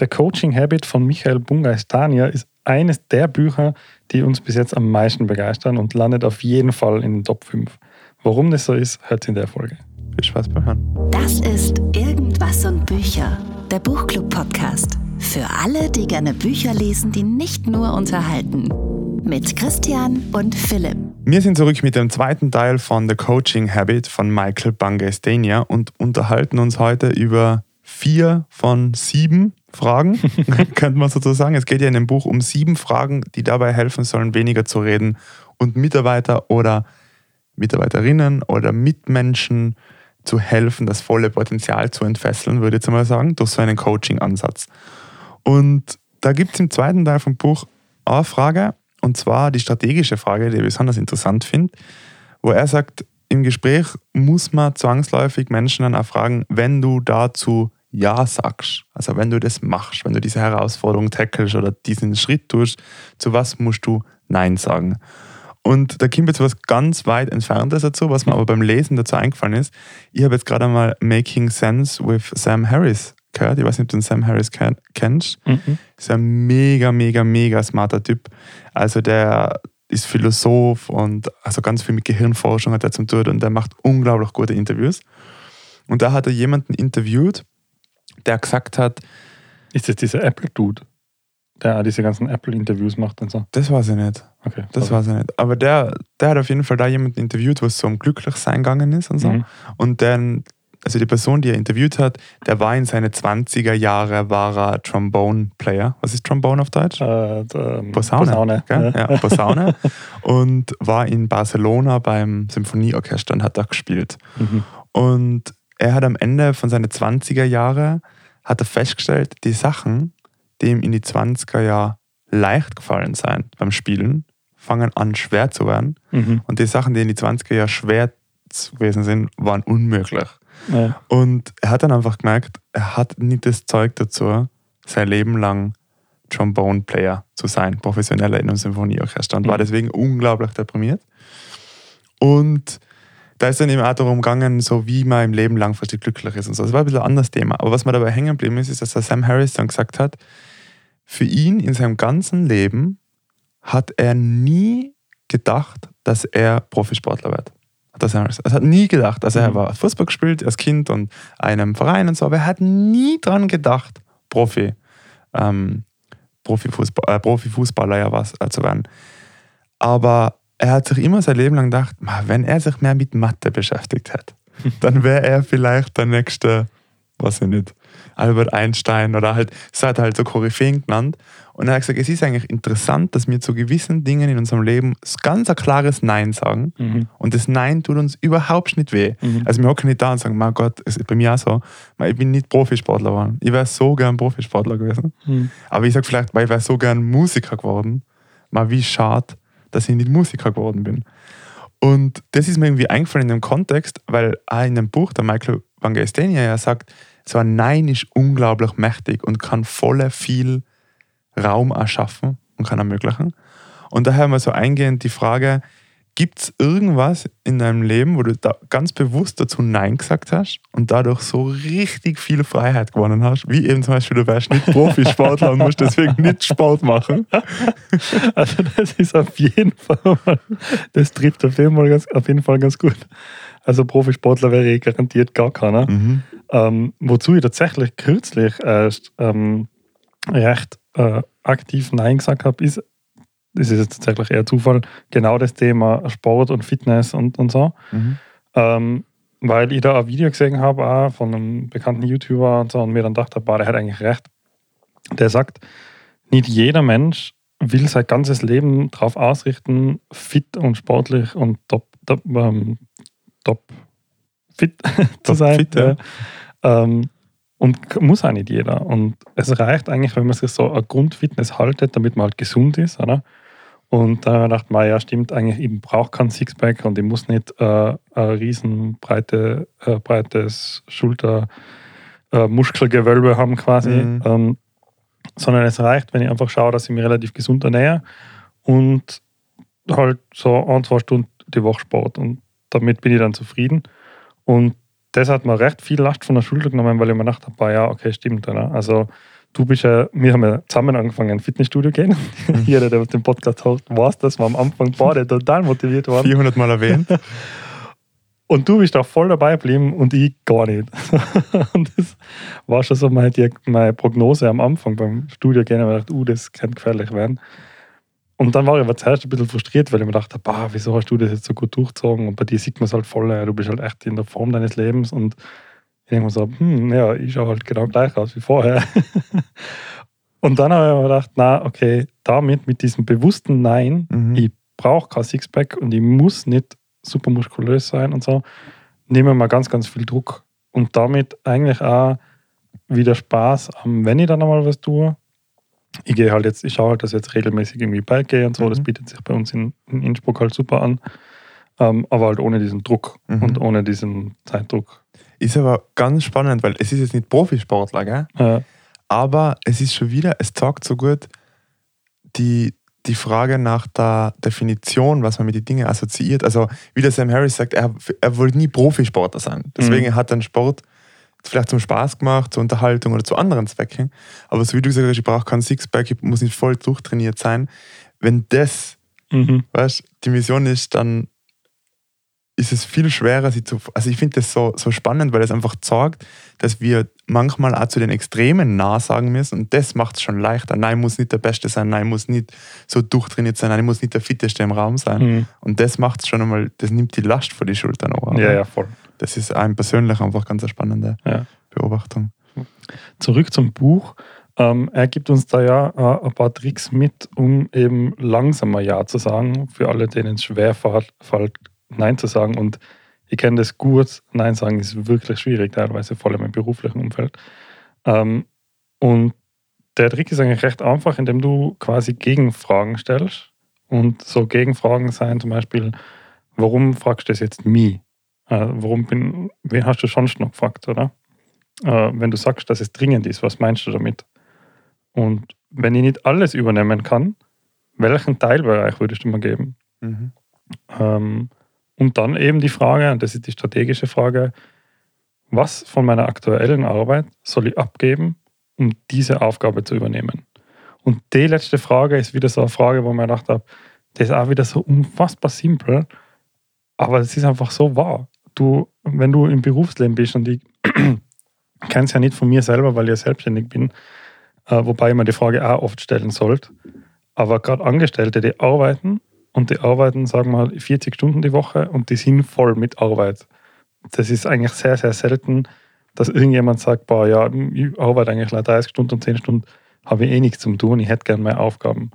Der Coaching Habit von Michael Bungeistania ist eines der Bücher, die uns bis jetzt am meisten begeistern und landet auf jeden Fall in den Top 5. Warum das so ist, hört in der Folge. Viel Spaß beim Hören. Das ist Irgendwas und Bücher, der Buchclub-Podcast. Für alle, die gerne Bücher lesen, die nicht nur unterhalten. Mit Christian und Philipp. Wir sind zurück mit dem zweiten Teil von The Coaching Habit von Michael Bangestania und unterhalten uns heute über vier von sieben Fragen, könnte man sozusagen. Es geht ja in dem Buch um sieben Fragen, die dabei helfen sollen, weniger zu reden und Mitarbeiter oder Mitarbeiterinnen oder Mitmenschen zu helfen, das volle Potenzial zu entfesseln, würde ich jetzt mal sagen, durch so einen Coaching-Ansatz. Und da gibt es im zweiten Teil vom Buch eine Frage, und zwar die strategische Frage, die ich besonders interessant finde, wo er sagt, im Gespräch muss man zwangsläufig Menschen dann auch fragen, wenn du dazu ja sagst, also wenn du das machst, wenn du diese Herausforderung tackelst oder diesen Schritt tust, zu was musst du Nein sagen? Und da kommt jetzt was ganz weit Entferntes dazu, was mir aber beim Lesen dazu eingefallen ist. Ich habe jetzt gerade einmal Making Sense with Sam Harris gehört. Ich weiß nicht, ob du den Sam Harris kennst. Mhm. Ist ein mega, mega, mega smarter Typ. Also der ist Philosoph und also ganz viel mit Gehirnforschung hat er zum tun und der macht unglaublich gute Interviews. Und da hat er jemanden interviewt, der gesagt hat. Ist das dieser Apple-Dude, der diese ganzen Apple-Interviews macht und so? Das weiß ich nicht. Okay. Das weiß ich nicht. Aber der, der hat auf jeden Fall da jemanden interviewt, was so um Glücklichsein gegangen ist und so. Mhm. Und dann, also die Person, die er interviewt hat, der war in seine 20er Jahre, war er Trombone-Player. Was ist Trombone auf Deutsch? Äh, ähm, Posaune. Posaune. Ja. ja, Posaune. und war in Barcelona beim Symphonieorchester und hat da gespielt. Mhm. Und er hat am Ende von seinen 20er Jahren hat er festgestellt, die Sachen, die ihm in die 20er Jahre leicht gefallen sind beim Spielen, fangen an schwer zu werden. Mhm. Und die Sachen, die in die 20er Jahre schwer gewesen sind, waren unmöglich. Ja. Und er hat dann einfach gemerkt, er hat nicht das Zeug dazu, sein Leben lang Trombone-Player zu sein, professioneller in einem Symphonieorchester. Und mhm. war deswegen unglaublich deprimiert. Und da ist dann eben auch darum gegangen, so wie man im Leben langfristig glücklich ist und so. Das war ein bisschen ein anderes Thema. Aber was mir dabei hängen geblieben ist, ist, dass der Sam Harris dann gesagt hat, für ihn in seinem ganzen Leben hat er nie gedacht, dass er Profisportler wird. Der Sam Harris. Er hat nie gedacht. Also er mhm. war Fußball gespielt als Kind und einem Verein und so, aber er hat nie dran gedacht, Profi, ähm, Profifußball, äh, Profifußballer ja was äh, zu werden. Aber er hat sich immer sein Leben lang gedacht, wenn er sich mehr mit Mathe beschäftigt hätte, dann wäre er vielleicht der nächste, was ich nicht, Albert Einstein oder halt, es hat halt so Koryphäen genannt. Und er hat gesagt, es ist eigentlich interessant, dass wir zu gewissen Dingen in unserem Leben ganz ein klares Nein sagen. Mhm. Und das Nein tut uns überhaupt nicht weh. Mhm. Also wir hocken nicht da und sagen, mein Gott, es ist bei mir auch so, ich bin nicht Profisportler geworden. Ich wäre so gern Profisportler gewesen. Mhm. Aber ich sage vielleicht, weil ich wäre so gern Musiker geworden. Mal wie schade, dass ich nicht Musiker geworden bin. Und das ist mir irgendwie eingefallen in dem Kontext, weil auch in dem Buch der Michael Van Geestenia ja sagt, so ein Nein ist unglaublich mächtig und kann voll viel Raum erschaffen und kann ermöglichen. Und daher mal so eingehend die Frage, Gibt es irgendwas in deinem Leben, wo du da ganz bewusst dazu Nein gesagt hast und dadurch so richtig viel Freiheit gewonnen hast? Wie eben zum Beispiel, du wärst nicht Profisportler und musst deswegen nicht Sport machen. Also das ist auf jeden Fall, das trifft auf jeden Fall ganz, auf jeden Fall ganz gut. Also Profisportler wäre ich garantiert gar keiner. Mhm. Ähm, wozu ich tatsächlich kürzlich erst ähm, recht äh, aktiv Nein gesagt habe, ist das ist jetzt tatsächlich eher Zufall, genau das Thema Sport und Fitness und, und so. Mhm. Ähm, weil ich da ein Video gesehen habe, auch von einem bekannten YouTuber und so, und mir dann dachte, boah, der hat eigentlich recht. Der sagt, nicht jeder Mensch will sein ganzes Leben darauf ausrichten, fit und sportlich und top, top, ähm, top fit zu sein. Fit, ja. ähm, und muss auch nicht jeder. Und es reicht eigentlich, wenn man sich so eine Grundfitness haltet, damit man halt gesund ist, oder? Und da dachte man, ja, stimmt, eigentlich, ich brauche kein Sixpack und ich muss nicht äh, ein riesen breite, äh, breites Schulter-Muskelgewölbe äh, haben quasi, mhm. ähm, sondern es reicht, wenn ich einfach schaue, dass ich mich relativ gesund ernähre und halt so ein, zwei Stunden die Woche Sport und damit bin ich dann zufrieden. Und das hat mir recht viel Last von der Schulter genommen, weil ich mir gedacht habe, ja, okay, stimmt. Oder? Also du bist ja, wir haben ja zusammen angefangen, ein Fitnessstudio gehen. Jeder, der den Podcast hört, weiß, dass wir am Anfang beide total motiviert waren. 400 Mal erwähnt. Und du bist da voll dabei geblieben und ich gar nicht. und das war schon so meine, meine Prognose am Anfang beim Studio gehen. Ich dachte, uh, das könnte gefährlich werden. Und dann war ich aber zuerst ein bisschen frustriert, weil ich mir dachte, bah, wieso hast du das jetzt so gut durchgezogen? Und bei dir sieht man es halt voll, du bist halt echt in der Form deines Lebens. Und ich denke mir so, hm, ja, ich schaue halt genau gleich aus wie vorher. und dann habe ich mir gedacht, na, okay, damit, mit diesem bewussten Nein, mhm. ich brauche kein Sixpack und ich muss nicht super muskulös sein und so, nehmen wir mal ganz, ganz viel Druck. Und damit eigentlich auch wieder Spaß am, wenn ich dann einmal was tue. Ich gehe halt jetzt, ich schaue halt, dass ich jetzt regelmäßig irgendwie Bike gehe und so. Mhm. Das bietet sich bei uns in, in Innsbruck halt super an. Ähm, aber halt ohne diesen Druck mhm. und ohne diesen Zeitdruck. Ist aber ganz spannend, weil es ist jetzt nicht Profisportler, gell? Ja. Aber es ist schon wieder, es sagt so gut, die, die Frage nach der Definition, was man mit den Dingen assoziiert. Also, wie der Sam Harris sagt, er, er wollte nie Profisportler sein. Deswegen mhm. hat er Sport vielleicht zum Spaß gemacht, zur Unterhaltung oder zu anderen Zwecken. Aber so wie du gesagt hast, ich brauche keinen Sixpack, ich muss nicht voll durchtrainiert sein. Wenn das, mhm. weißt, die Mission ist, dann ist es viel schwerer, sie zu. Also ich finde das so, so spannend, weil es einfach zeigt, dass wir manchmal auch zu den Extremen nah sagen müssen und das macht es schon leichter. Nein, muss nicht der Beste sein, nein, muss nicht so durchtrainiert sein, nein, muss nicht der Fitteste im Raum sein. Mhm. Und das macht es schon einmal, das nimmt die Last vor die Schultern. Auch, ja, ja, voll. Das ist einem persönlich einfach ganz eine spannende ja. Beobachtung. Zurück zum Buch. Ähm, er gibt uns da ja äh, ein paar Tricks mit, um eben langsamer Ja zu sagen, für alle, denen es schwer fällt, Nein zu sagen. Und ich kenne das gut. Nein sagen ist wirklich schwierig, teilweise vor allem im beruflichen Umfeld. Ähm, und der Trick ist eigentlich recht einfach, indem du quasi Gegenfragen stellst. Und so Gegenfragen sein zum Beispiel, warum fragst du das jetzt mich? Äh, warum bin, wen hast du schon noch gefragt, oder? Äh, wenn du sagst, dass es dringend ist, was meinst du damit? Und wenn ich nicht alles übernehmen kann, welchen Teilbereich würdest du mir geben? Mhm. Ähm, und dann eben die Frage, und das ist die strategische Frage, was von meiner aktuellen Arbeit soll ich abgeben, um diese Aufgabe zu übernehmen? Und die letzte Frage ist wieder so eine Frage, wo ich mir gedacht habe, das ist auch wieder so unfassbar simpel, aber es ist einfach so wahr. Du, wenn du im Berufsleben bist und ich kenne es ja nicht von mir selber, weil ich ja selbstständig bin, äh, wobei ich mir die Frage auch oft stellen sollte, aber gerade Angestellte, die arbeiten und die arbeiten, sagen wir mal, 40 Stunden die Woche und die sind voll mit Arbeit. Das ist eigentlich sehr, sehr selten, dass irgendjemand sagt, boah, ja, ich arbeite eigentlich 30 Stunden und 10 Stunden, habe ich eh nichts zu tun, ich hätte gerne mehr Aufgaben.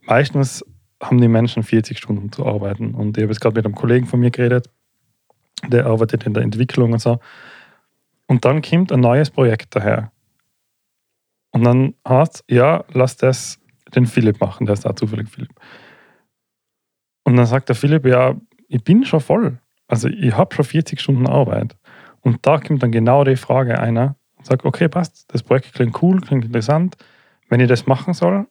Meistens haben die Menschen 40 Stunden zu arbeiten. Und ich habe jetzt gerade mit einem Kollegen von mir geredet, der arbeitet in der Entwicklung und so. Und dann kommt ein neues Projekt daher. Und dann heißt ja, lass das den Philipp machen, der ist da zufällig Philipp. Und dann sagt der Philipp, ja, ich bin schon voll. Also ich habe schon 40 Stunden Arbeit. Und da kommt dann genau die Frage einer und sagt, okay, passt, das Projekt klingt cool, klingt interessant. Wenn ich das machen soll,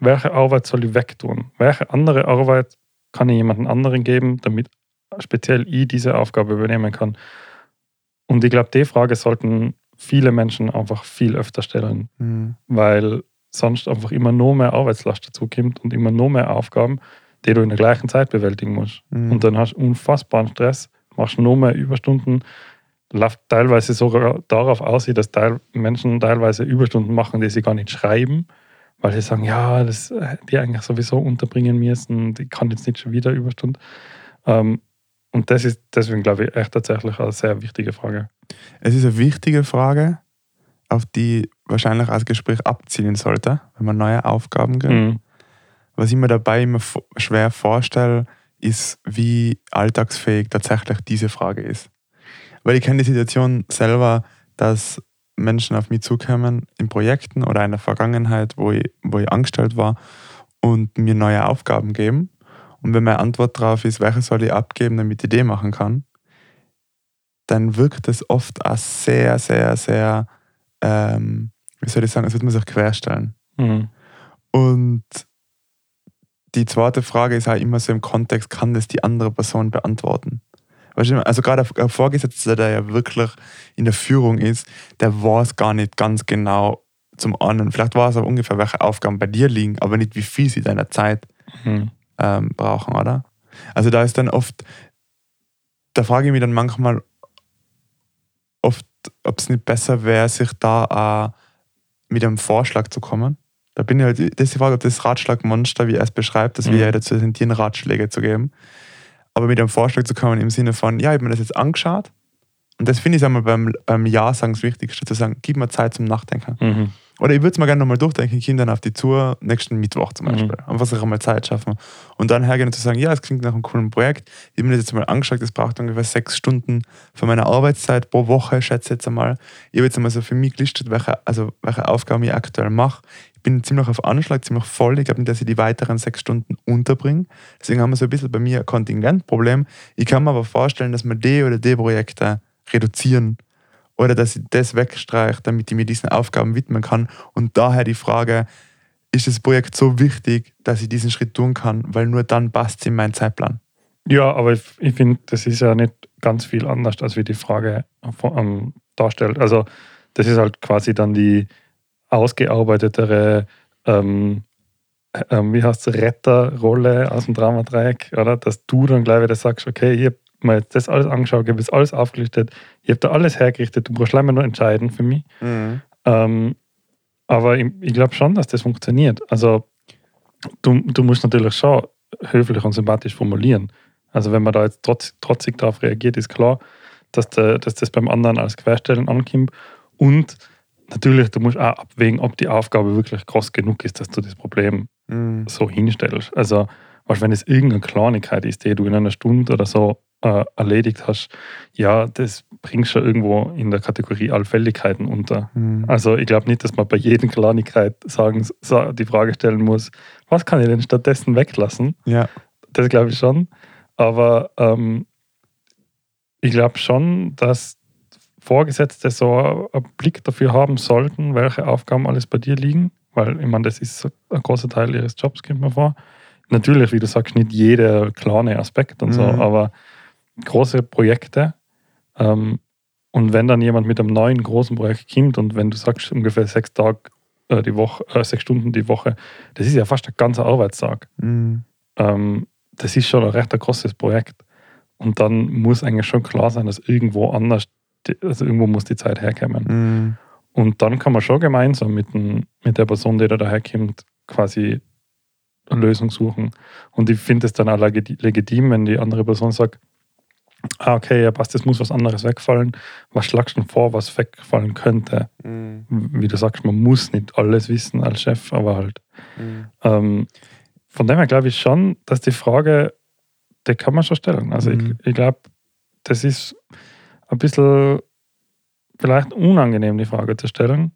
welche Arbeit soll ich wegtun? Welche andere Arbeit kann ich jemandem anderen geben, damit speziell ich diese Aufgabe übernehmen kann? Und ich glaube, die Frage sollten viele Menschen einfach viel öfter stellen, mhm. weil sonst einfach immer nur mehr Arbeitslast dazu kommt und immer nur mehr Aufgaben die du in der gleichen Zeit bewältigen musst. Mhm. Und dann hast du unfassbaren Stress, machst noch mehr Überstunden, läuft teilweise sogar darauf aus, dass Teil Menschen teilweise Überstunden machen, die sie gar nicht schreiben, weil sie sagen, ja, das äh, die eigentlich sowieso unterbringen müssen, die kann jetzt nicht schon wieder Überstunden. Ähm, und das ist deswegen, glaube ich, echt tatsächlich eine sehr wichtige Frage. Es ist eine wichtige Frage, auf die wahrscheinlich als Gespräch abzielen sollte, wenn man neue Aufgaben gibt. Mhm. Was ich mir dabei immer schwer vorstelle, ist, wie alltagsfähig tatsächlich diese Frage ist. Weil ich kenne die Situation selber, dass Menschen auf mich zukommen in Projekten oder in der Vergangenheit, wo ich, wo ich angestellt war und mir neue Aufgaben geben. Und wenn meine Antwort darauf ist, welche soll ich abgeben, damit ich die machen kann, dann wirkt es oft auch sehr, sehr, sehr, ähm, wie soll ich sagen, als würde man sich querstellen. Mhm. Und die zweite Frage ist halt immer so im Kontext, kann das die andere Person beantworten? Also gerade ein Vorgesetzter, der ja wirklich in der Führung ist, der weiß gar nicht ganz genau, zum anderen. Vielleicht war es aber ungefähr, welche Aufgaben bei dir liegen, aber nicht, wie viel sie deiner Zeit mhm. ähm, brauchen, oder? Also da ist dann oft, da frage ich mich dann manchmal oft, ob es nicht besser wäre, sich da auch mit einem Vorschlag zu kommen. Da bin ich halt, das ist die Frage, ob das Ratschlagmonster, wie er es beschreibt, dass mhm. wir ja dazu sind, dir Ratschläge zu geben. Aber mit einem Vorschlag zu kommen im Sinne von, ja, ich habe mir das jetzt angeschaut. Und das finde ich einmal beim, beim Ja-Sagen das Wichtigste, zu sagen, gib mir Zeit zum Nachdenken. Mhm. Oder ich würde es mal gerne nochmal durchdenken, ich komme dann auf die Tour nächsten Mittwoch zum Beispiel. Mhm. Einfach sich einmal Zeit schaffen. Und dann hergehen und zu sagen, ja, es klingt nach einem coolen Projekt. Ich habe mir das jetzt mal angeschaut, das braucht ungefähr sechs Stunden von meiner Arbeitszeit pro Woche, schätze ich jetzt einmal. Ich habe jetzt einmal so für mich gelistet, welche, also welche Aufgaben ich aktuell mache bin ziemlich auf Anschlag, ziemlich voll. Ich glaube nicht, dass ich die weiteren sechs Stunden unterbringe. Deswegen haben wir so ein bisschen bei mir ein Kontingentproblem. Ich kann mir aber vorstellen, dass wir die oder die Projekte reduzieren oder dass ich das wegstreiche, damit ich mir diesen Aufgaben widmen kann. Und daher die Frage, ist das Projekt so wichtig, dass ich diesen Schritt tun kann, weil nur dann passt es in meinen Zeitplan. Ja, aber ich, ich finde, das ist ja nicht ganz viel anders, als wie die Frage ähm, darstellt. Also das ist halt quasi dann die, ausgearbeitetere, ähm, ähm, wie heißt es, Retterrolle aus dem Dramadreieck, oder? Dass du dann gleich wieder sagst, okay, ich habe mir jetzt das alles angeschaut, ich habe jetzt alles aufgelistet, ich habe da alles hergerichtet, du brauchst leider nur entscheiden für mich. Mhm. Ähm, aber ich, ich glaube schon, dass das funktioniert. Also du, du musst natürlich schon höflich und sympathisch formulieren. Also wenn man da jetzt trotz, trotzig darauf reagiert, ist klar, dass, der, dass das beim anderen als Querstellen ankommt. Und natürlich, du musst auch abwägen, ob die Aufgabe wirklich groß genug ist, dass du das Problem mhm. so hinstellst. Also, wenn es irgendeine Kleinigkeit ist, die du in einer Stunde oder so äh, erledigt hast, ja, das bringst du irgendwo in der Kategorie Allfälligkeiten unter. Mhm. Also, ich glaube nicht, dass man bei jeder Kleinigkeit sagen, die Frage stellen muss, was kann ich denn stattdessen weglassen? Ja. Das glaube ich schon. Aber ähm, ich glaube schon, dass Vorgesetzte so einen Blick dafür haben sollten, welche Aufgaben alles bei dir liegen, weil ich meine, das ist ein großer Teil ihres Jobs, kommt mir vor. Natürlich, wie du sagst, nicht jeder kleine Aspekt und so, mhm. aber große Projekte. Ähm, und wenn dann jemand mit einem neuen großen Projekt kommt und wenn du sagst, ungefähr sechs Tage äh, die Woche, äh, sechs Stunden die Woche, das ist ja fast ein ganzer Arbeitstag. Mhm. Ähm, das ist schon ein recht ein großes Projekt. Und dann muss eigentlich schon klar sein, dass irgendwo anders also irgendwo muss die Zeit herkommen. Mhm. Und dann kann man schon gemeinsam mit, den, mit der Person, die da daherkommt, quasi eine Lösung suchen. Und ich finde es dann auch legitim, wenn die andere Person sagt, ah, okay, ja passt, es muss was anderes wegfallen. Was schlagst du vor, was wegfallen könnte? Mhm. Wie du sagst, man muss nicht alles wissen als Chef, aber halt. Mhm. Ähm, von dem her glaube ich schon, dass die Frage, die kann man schon stellen. Also ich, mhm. ich glaube, das ist ein bisschen vielleicht unangenehm, die Frage zu stellen.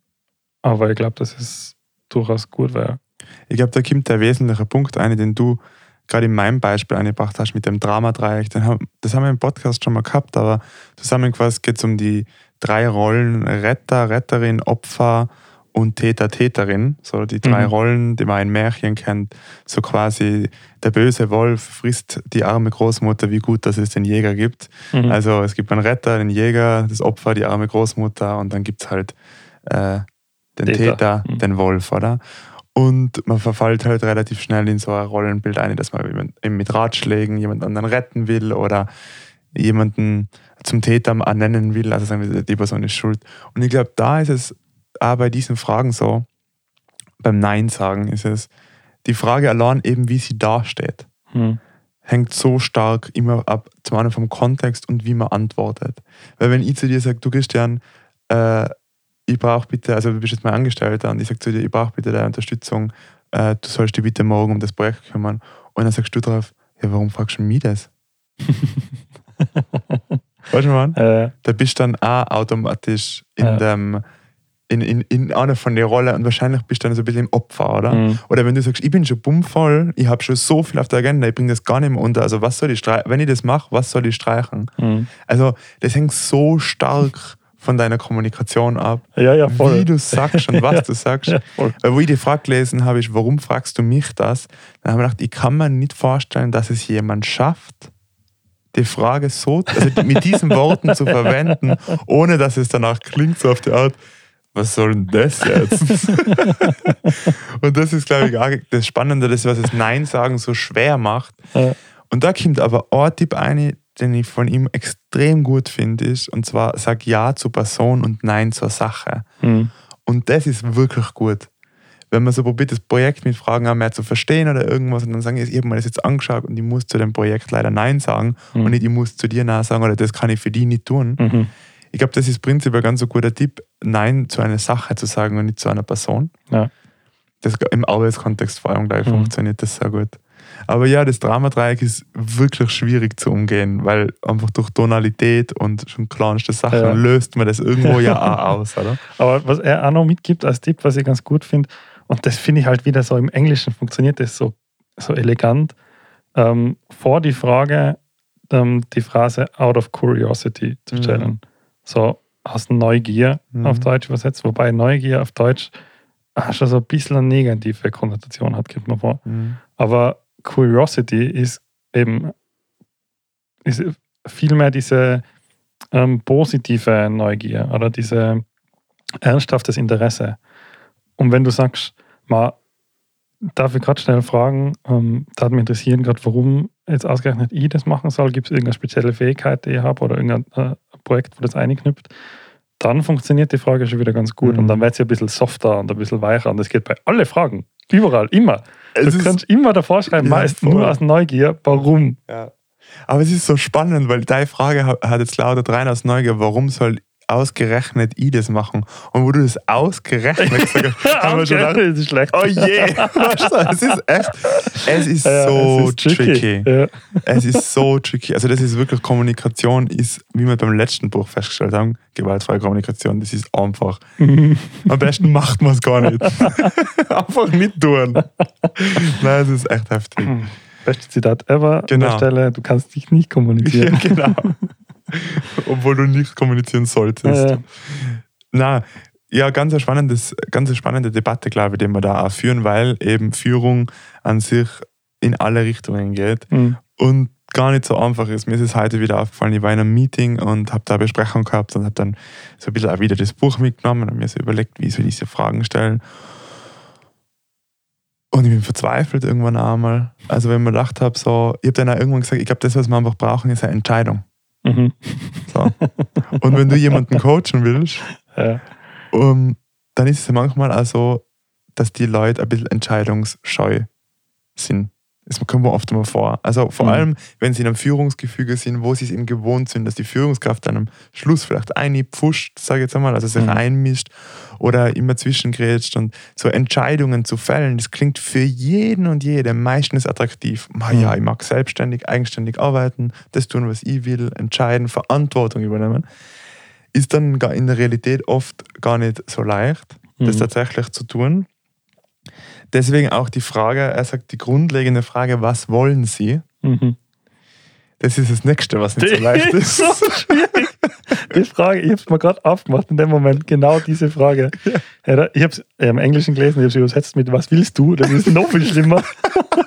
Aber ich glaube, dass es durchaus gut wäre. Ich glaube, da kommt der wesentliche Punkt ein, den du gerade in meinem Beispiel eingebracht hast mit dem Dramadreieck. Das haben wir im Podcast schon mal gehabt, aber zusammengefasst geht es um die drei Rollen Retter, Retterin, Opfer und Täter, Täterin, so die drei mhm. Rollen, die man in Märchen kennt. So quasi der böse Wolf frisst die arme Großmutter, wie gut, dass es den Jäger gibt. Mhm. Also es gibt einen Retter, den Jäger, das Opfer, die arme Großmutter und dann gibt es halt äh, den Täter, Täter mhm. den Wolf, oder? Und man verfällt halt relativ schnell in so ein Rollenbild ein, dass man mit Ratschlägen jemand anderen retten will oder jemanden zum Täter ernennen will, also sagen wir, die Person ist schuld. Und ich glaube, da ist es auch bei diesen Fragen so, beim Nein sagen ist es, die Frage allein eben, wie sie dasteht, hm. hängt so stark immer ab, zum einen vom Kontext und wie man antwortet. Weil wenn ich zu dir sage, du Christian, äh, ich brauche bitte, also du bist jetzt mein Angestellter und ich sage zu dir, ich brauche bitte deine Unterstützung, äh, du sollst dich bitte morgen um das Projekt kümmern. Und dann sagst du drauf, ja, warum fragst du mich das? weißt du, man? Äh. Da bist du dann auch automatisch in äh. dem in, in, in einer von den Rollen und wahrscheinlich bist du dann so ein bisschen im Opfer, oder? Mhm. Oder wenn du sagst, ich bin schon bummvoll, ich habe schon so viel auf der Agenda, ich bringe das gar nicht mehr unter. Also was soll ich streichen? Wenn ich das mache, was soll ich streichen? Mhm. Also das hängt so stark von deiner Kommunikation ab, ja, ja, voll. wie du sagst und was ja, du sagst. Ja, Weil wo ich die Frage gelesen habe, ist, warum fragst du mich das? Dann habe ich gedacht, ich kann mir nicht vorstellen, dass es jemand schafft, die Frage so, also mit diesen Worten zu verwenden, ohne dass es danach klingt, so auf die Art, was soll denn das jetzt? und das ist, glaube ich, auch das Spannende, das, was das Nein sagen so schwer macht. Ja. Und da kommt aber ein Tipp ein, den ich von ihm extrem gut finde, ist, und zwar sag Ja zur Person und Nein zur Sache. Mhm. Und das ist wirklich gut. Wenn man so probiert, das Projekt mit Fragen auch mehr zu verstehen oder irgendwas und dann sagen, ich habe mir das jetzt angeschaut und ich muss zu dem Projekt leider Nein sagen Mhm. und nicht, ich muss zu dir Nein sagen oder das kann ich für die nicht tun. Mhm. Ich glaube, das ist prinzipiell ganz ein guter Tipp, Nein zu einer Sache zu sagen und nicht zu einer Person. Ja. Das im Arbeitskontext vor allem gleich Mhm. funktioniert das sehr gut. Aber ja, das Dramadreieck ist wirklich schwierig zu umgehen, weil einfach durch Tonalität und schon kleinste Sachen Ja. löst man das irgendwo ja auch aus, oder? Aber was er auch noch mitgibt als Tipp, was ich ganz gut finde, und das finde ich halt wieder so im Englischen funktioniert das so, so elegant, ähm, vor die Frage ähm, die Phrase out of curiosity zu Mhm. So aus Neugier Mhm. auf Deutsch übersetzt, wobei Neugier auf Deutsch auch schon so ein bisschen eine negative Konnotation hat, kommt mir vor. Aber Curiosity ist eben ist vielmehr diese ähm, positive Neugier oder diese ernsthaftes Interesse. Und wenn du sagst, mal, darf ich gerade schnell fragen, ähm, da hat mich interessieren gerade, warum jetzt ausgerechnet ich das machen soll, gibt es irgendeine spezielle Fähigkeit, die ich habe oder irgendein äh, Projekt, wo das einknüpft, dann funktioniert die Frage schon wieder ganz gut Mhm. und dann wird sie ein bisschen softer und ein bisschen weicher und das geht bei alle Fragen, überall, immer. Es du kannst immer davor schreiben, Ja, meist voll. nur aus Neugier, warum. Ja. Aber es ist so spannend, weil deine Frage ha- hat jetzt lautet rein aus Neugier, warum soll ausgerechnet ich das machen? Und wo du das ausgerechnet gesagt hast, haben wir schon gedacht, das ist schlecht. oh je, es ist echt, es ist Ja, so es ist tricky. Ja. Es ist so tricky. Also das ist wirklich Kommunikation, ist, wie wir beim letzten Buch festgestellt haben, gewaltfreie Kommunikation, das ist einfach. Am besten macht man es gar nicht. einfach nicht tun. Nein, es ist echt heftig. Beste Zitat ever an Genau. der Stelle, du kannst dich nicht kommunizieren. Ja, genau. Obwohl du nicht kommunizieren solltest. Ja. Na, ja, ganz eine, spannendes, ganz eine spannende Debatte, glaube ich, die wir da auch führen, weil eben Führung an sich in alle Richtungen geht Mhm. und gar nicht so einfach ist. Mir ist es heute wieder aufgefallen, ich war in einem Meeting und habe da eine Besprechung gehabt und habe dann so ein bisschen auch wieder das Buch mitgenommen und mir so überlegt, wie soll ich diese Fragen stellen. Und ich bin verzweifelt irgendwann einmal. Also wenn ich mir gedacht habe, so, ich habe dann auch irgendwann gesagt, ich glaube, das, was wir einfach brauchen, ist eine Entscheidung. Mhm. So. Und wenn du jemanden coachen willst, Ja. um, dann ist es ja manchmal auch so, dass die Leute ein bisschen entscheidungsscheu sind. Das kommt mir oft mal vor. Also vor Mhm. allem, wenn sie in einem Führungsgefüge sind, wo sie es eben gewohnt sind, dass die Führungskraft dann am Schluss vielleicht einpfuscht, sage ich jetzt einmal, also sich Mhm. einmischt oder immer zwischengrätscht und so Entscheidungen zu fällen, das klingt für jeden und jede meistens attraktiv. Ma ja, Mhm. ich mag selbstständig, eigenständig arbeiten, das tun, was ich will, entscheiden, Verantwortung übernehmen. Ist dann in der Realität oft gar nicht so leicht, das Mhm. tatsächlich zu tun. Deswegen auch die Frage, er sagt die grundlegende Frage, was wollen Sie? Mhm. Das ist das Nächste, was nicht so leicht ist. ist so schwierig. Die Frage, ich habe es mir gerade aufgemacht in dem Moment, genau diese Frage. Ja, Ich habe es im Englischen gelesen, ich habe es übersetzt mit Was willst du? Das ist noch viel schlimmer.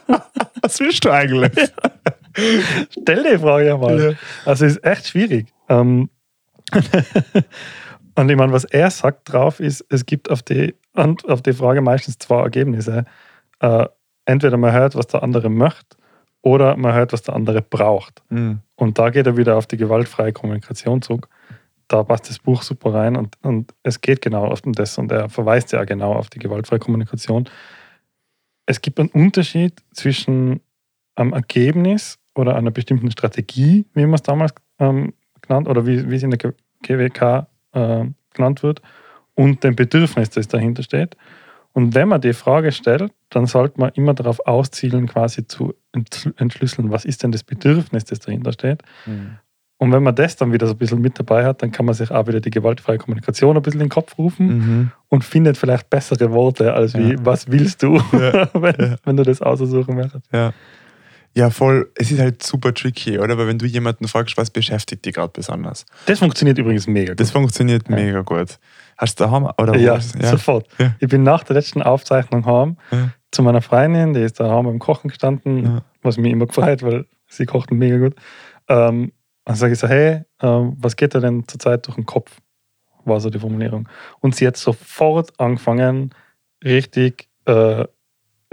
Was willst du eigentlich? Stell die Frage ja mal. Ja. Also es ist echt schwierig. Ähm, Und ich meine, was er sagt drauf ist, es gibt auf die, Ant- auf die Frage meistens zwei Ergebnisse. Äh, entweder man hört, was der andere möchte, oder man hört, was der andere braucht. Mhm. Und da geht er wieder auf die gewaltfreie Kommunikation zurück. Da passt das Buch super rein und, und es geht genau auf das und er verweist ja genau auf die gewaltfreie Kommunikation. Es gibt einen Unterschied zwischen einem Ergebnis oder einer bestimmten Strategie, wie man es damals ähm, genannt oder wie, wie es in der GWK äh, genannt wird, und dem Bedürfnis, das dahinter steht. Und wenn man die Frage stellt, dann sollte man immer darauf auszielen, quasi zu entschl- entschlüsseln, was ist denn das Bedürfnis, das dahinter steht. Und wenn man das dann wieder so ein bisschen mit dabei hat, dann kann man sich auch wieder die gewaltfreie Kommunikation ein bisschen in den Kopf rufen Mhm. und findet vielleicht bessere Worte als wie, Ja. was willst du, Ja, wenn, ja. wenn du das aussuchen möchtest. Ja. Voll. Es ist halt super tricky, oder? Weil wenn du jemanden fragst, was beschäftigt dich gerade besonders? Das funktioniert übrigens mega gut. Das funktioniert Ja. mega gut. Hast du daheim oder ja, ist- ja. sofort. Ja. Ich bin nach der letzten Aufzeichnung heim Ja. zu meiner Freundin, die ist daheim beim Kochen gestanden, was mich immer gefreut, weil sie kocht mega gut. Ähm, dann sage ich so, hey, ähm, was geht dir denn zurzeit durch den Kopf? war so die Formulierung. Und sie hat sofort angefangen, richtig, äh,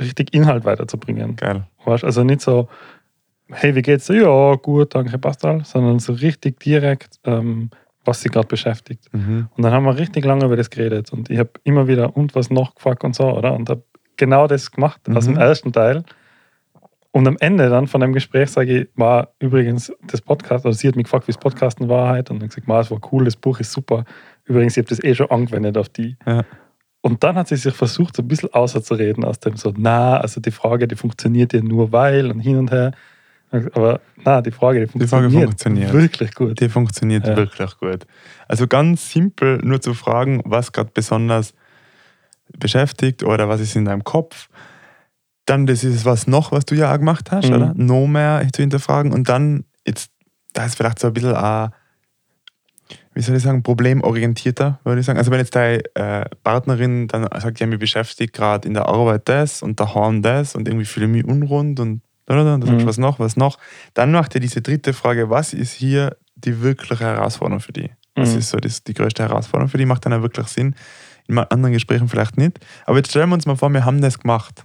richtig Inhalt weiterzubringen. Geil. Weißt? Also nicht so, hey, wie geht's dir? Ja, gut, danke, passt alles, sondern so richtig direkt, ähm, was sie gerade beschäftigt. Mhm. Und dann haben wir richtig lange über das geredet und ich habe immer wieder und was noch gefragt und so, oder? Und habe genau das gemacht aus dem Mhm. ersten Teil. Und am Ende dann von dem Gespräch sage ich, war übrigens das Podcast, also sie hat mich gefragt, wie das Podcasten war halt und dann gesagt, es war cool, das Buch ist super. Übrigens, ich habe das eh schon angewendet auf die. Ja. Und dann hat sie sich versucht, so ein bisschen außerzureden aus dem so, na, also die Frage, die funktioniert ja nur weil und hin und her. Aber na, die Frage, die Die Frage funktioniert, funktioniert. wirklich gut. Die funktioniert Ja. wirklich gut. Also ganz simpel nur zu fragen, was gerade besonders beschäftigt oder was ist in deinem Kopf. Dann das ist was noch, was du ja auch gemacht hast, Mhm. oder? No mehr zu hinterfragen. Und dann, jetzt, da ist vielleicht so ein bisschen ein, wie soll ich sagen, problemorientierter, würde ich sagen. Also wenn jetzt deine äh, Partnerin dann sagt, ja, mich beschäftigt gerade in der Arbeit das und daheim das und irgendwie fühle ich mich unrund und dann sagst du, Mhm. was noch, was noch. Dann macht er diese dritte Frage, was ist hier die wirkliche Herausforderung für die? Was Mhm. ist so das, die größte Herausforderung für die? Macht dann auch wirklich Sinn. In anderen Gesprächen vielleicht nicht. Aber jetzt stellen wir uns mal vor, wir haben das gemacht.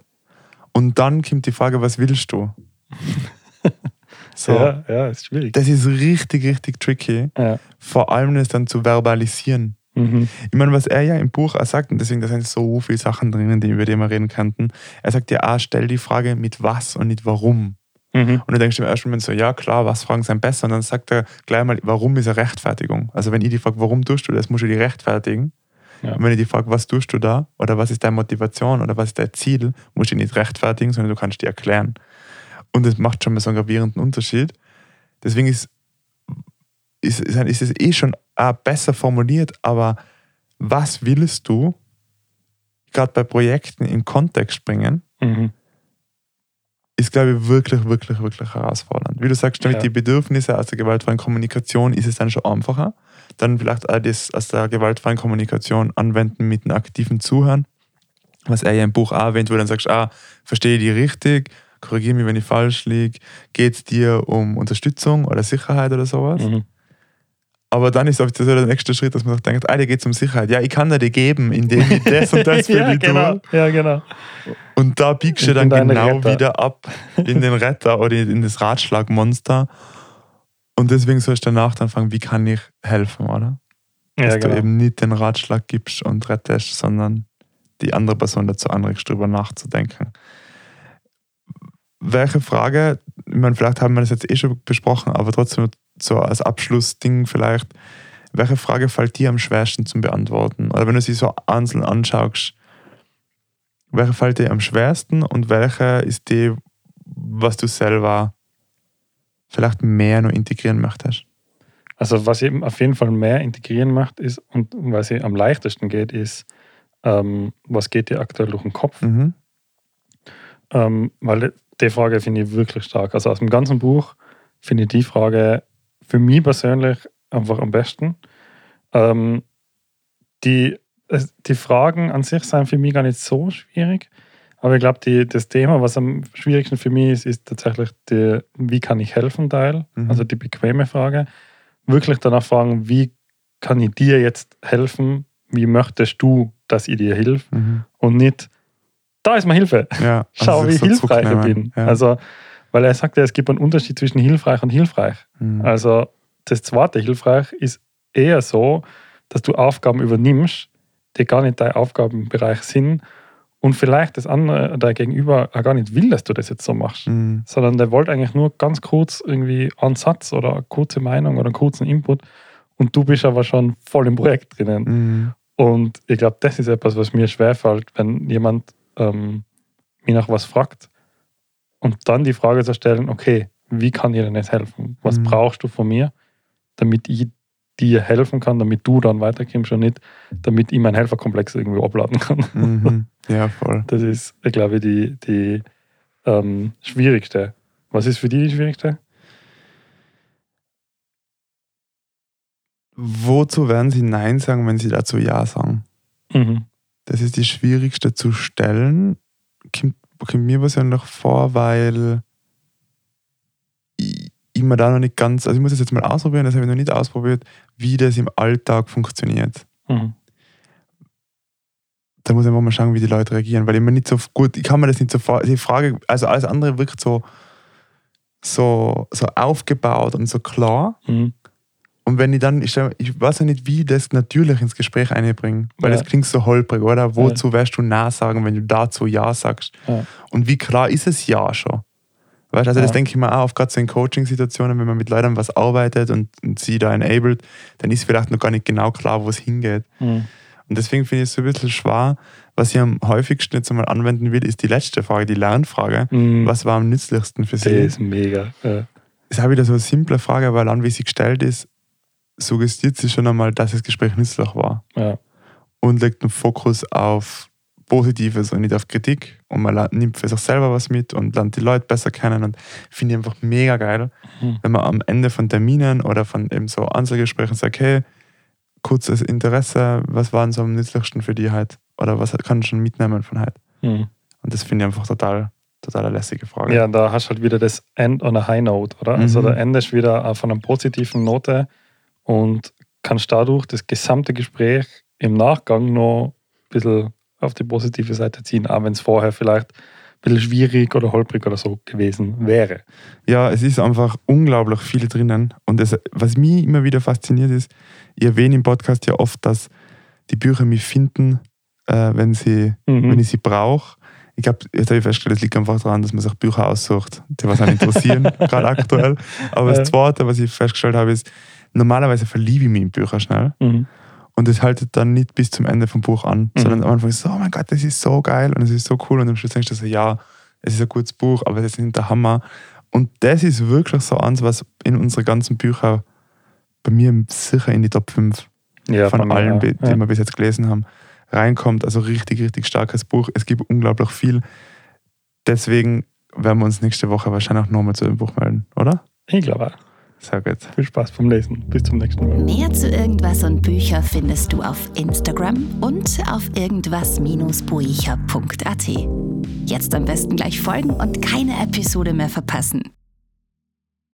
Und dann kommt die Frage, was willst du? So, Ja, ja, ist schwierig. das ist richtig, richtig tricky. Ja. Vor allem das dann zu verbalisieren. Mhm. Ich meine, was er ja im Buch auch sagt, und deswegen da sind so viele Sachen drinnen, die, über die wir reden könnten. Er sagt ja, ah, stell die Frage mit was und nicht warum. Mhm. Und dann denkst du im ersten Moment so, ja klar, was Fragen sind besser? Und dann sagt er gleich mal, warum ist eine Rechtfertigung? Also wenn ich die frage, warum tust du das, musst du die rechtfertigen. Ja. Und wenn ich die frage, was tust du da? Oder was ist deine Motivation? Oder was ist dein Ziel? Musst du die nicht rechtfertigen, sondern du kannst die erklären. Und das macht schon mal so einen gravierenden Unterschied. Deswegen ist, ist, ist, ist es eh schon besser formuliert, aber was willst du gerade bei Projekten in Kontext bringen? Mhm. ist, glaube ich, wirklich, wirklich, wirklich herausfordernd. Wie du sagst, damit Ja. die Bedürfnisse aus der gewaltfreien Kommunikation ist es dann schon einfacher. Dann vielleicht auch das aus der gewaltfreien Kommunikation anwenden mit einem aktiven Zuhören, was er ja im Buch auch erwähnt, wo du dann sagst, ah, verstehe ich die richtig, korrigiere mich, wenn ich falsch liege, geht es dir um Unterstützung oder Sicherheit oder sowas? Mhm. Aber dann ist oft so der nächste Schritt, dass man sich denkt, ah, dir geht es um Sicherheit. Ja, ich kann dir die geben, indem ich das und das für ja, dich genau. tue. Ja, genau. Und da biegst du dann genau Retter. wieder ab in den Retter oder in das Ratschlagmonster. Und deswegen sollst du danach dann fragen, wie kann ich helfen, oder? Dass Ja, du genau. eben nicht den Ratschlag gibst und rettest, sondern die andere Person dazu anregst, darüber nachzudenken. Welche Frage, ich meine, vielleicht haben wir das jetzt eh schon besprochen, aber trotzdem so als Abschlussding vielleicht, welche Frage fällt dir am schwersten zum Beantworten? Oder wenn du sie so einzeln anschaust, welche fällt dir am schwersten und welche ist die, was du selber vielleicht mehr noch integrieren möchtest? Also was eben auf jeden Fall mehr integrieren macht, ist, und was am leichtesten geht, ist, ähm, was geht dir aktuell durch den Kopf? Mhm. Ähm, weil die Frage finde ich wirklich stark. Also aus dem ganzen Buch finde ich die Frage für mich persönlich einfach am besten. Ähm, die, die Fragen an sich sind für mich gar nicht so schwierig. Aber ich glaube, das Thema, was am schwierigsten für mich ist, ist tatsächlich die, wie kann ich helfen Teil, Mhm. also die bequeme Frage. Wirklich danach fragen, wie kann ich dir jetzt helfen? Wie möchtest du, dass ich dir hilf? Mhm. Und nicht, da ist mir Hilfe. Ja, Schau, also wie so hilfreich ich bin. Ja. Also, weil er sagt ja, es gibt einen Unterschied zwischen hilfreich und hilfreich. Mhm. Also, das zweite hilfreich ist eher so, dass du Aufgaben übernimmst, die gar nicht dein Aufgabenbereich sind und vielleicht das andere, dein Gegenüber auch gar nicht will, dass du das jetzt so machst, Mhm. sondern der wollte eigentlich nur ganz kurz irgendwie einen Satz oder eine kurze Meinung oder einen kurzen Input und du bist aber schon voll im Projekt drinnen. Mhm. Und ich glaube, das ist etwas, was mir schwerfällt, wenn jemand ähm, mich nach was fragt und dann die Frage zu stellen, okay, wie kann ich denn jetzt helfen? Was Mhm. brauchst du von mir, damit ich dir helfen kann, damit du dann weiterkommst und nicht, damit ich meinen Helferkomplex irgendwie abladen kann. Mhm. Ja, voll. Das ist, ich glaube, die, die ähm, schwierigste. Was ist für dich die schwierigste? Wozu werden Sie Nein sagen, wenn Sie dazu Ja sagen? Mhm. Das ist die schwierigste zu stellen. Kommt, kommt mir persönlich vor, weil ich, ich mir da noch nicht ganz, also ich muss es jetzt mal ausprobieren, das habe ich noch nicht ausprobiert, wie das im Alltag funktioniert. Mhm. Da muss ich einfach mal schauen, wie die Leute reagieren, weil ich mir nicht so gut, ich kann mir das nicht so vor, die Frage, also alles andere wirkt so, so, so aufgebaut und so klar. Mhm. Und wenn ich dann, ich, ich weiß ja nicht, wie ich das natürlich ins Gespräch einbringen, weil Ja. das klingt so holprig, oder? Wozu wirst du Na sagen, wenn du dazu Ja sagst? Ja. Und wie klar ist es Ja schon? Weißt, also das Ja. denke ich mir auch oft, gerade so in Coaching-Situationen, wenn man mit Leuten was arbeitet und, und sie da enabled, dann ist vielleicht noch gar nicht genau klar, wo es hingeht. Mhm. Und deswegen finde ich es so ein bisschen schwer. Was ich am häufigsten jetzt einmal anwenden will, ist die letzte Frage, die Lernfrage. Mhm. Was war am nützlichsten für Das Sie? ist mega. Ja. ist auch wieder so eine simple Frage, weil an wie sie gestellt ist, suggestiert sie schon einmal, dass das Gespräch nützlich war. Ja. Und legt den Fokus auf Positives und nicht auf Kritik. Und man nimmt für sich selber was mit und lernt die Leute besser kennen. Und finde ich einfach mega geil, Mhm. wenn man am Ende von Terminen oder von eben so Einzelgesprächen sagt, hey, kurzes Interesse, was war denn so am nützlichsten für die halt? Oder was kann ich schon mitnehmen von heute? Mhm. Und das finde ich einfach total, total eine lässige Frage. Ja, da hast du halt wieder das End on a High Note, oder? Also Mhm. da endest wieder auf einer positiven Note und kannst dadurch das gesamte Gespräch im Nachgang noch ein bisschen auf die positive Seite ziehen, auch wenn es vorher vielleicht ein bisschen schwierig oder holprig oder so gewesen wäre. Ja, es ist einfach unglaublich viel drinnen. Und das, was mich immer wieder fasziniert ist, ich erwähne im Podcast ja oft, dass die Bücher mich finden, äh, wenn, sie, Mhm. wenn ich sie brauche. Ich glaube, jetzt habe ich festgestellt, es liegt einfach daran, dass man sich Bücher aussucht, die was einen interessieren, gerade aktuell. Aber das Zweite, was ich festgestellt habe, ist, normalerweise verliebe ich mich in Bücher schnell. Mhm. Und es haltet dann nicht bis zum Ende vom Buch an, Mhm. sondern am Anfang ist so, oh mein Gott, das ist so geil und es ist so cool. Und am Schluss denkst du so, ja, es ist ein gutes Buch, aber das ist nicht der Hammer. Und das ist wirklich so eins, was in unsere ganzen Bücher bei mir sicher in die Top 5 Ja, von mir allen, auch. die ja. wir bis jetzt gelesen haben, reinkommt. Also richtig, richtig starkes Buch. Es gibt unglaublich viel. Deswegen werden wir uns nächste Woche wahrscheinlich nochmal zu dem Buch melden, oder? Ich glaube auch. Sehr gut. Viel Spaß beim Lesen. Bis zum nächsten Mal. Mehr zu irgendwas und Bücher findest du auf Instagram und auf irgendwas-buecher.at. Jetzt am besten gleich folgen und keine Episode mehr verpassen.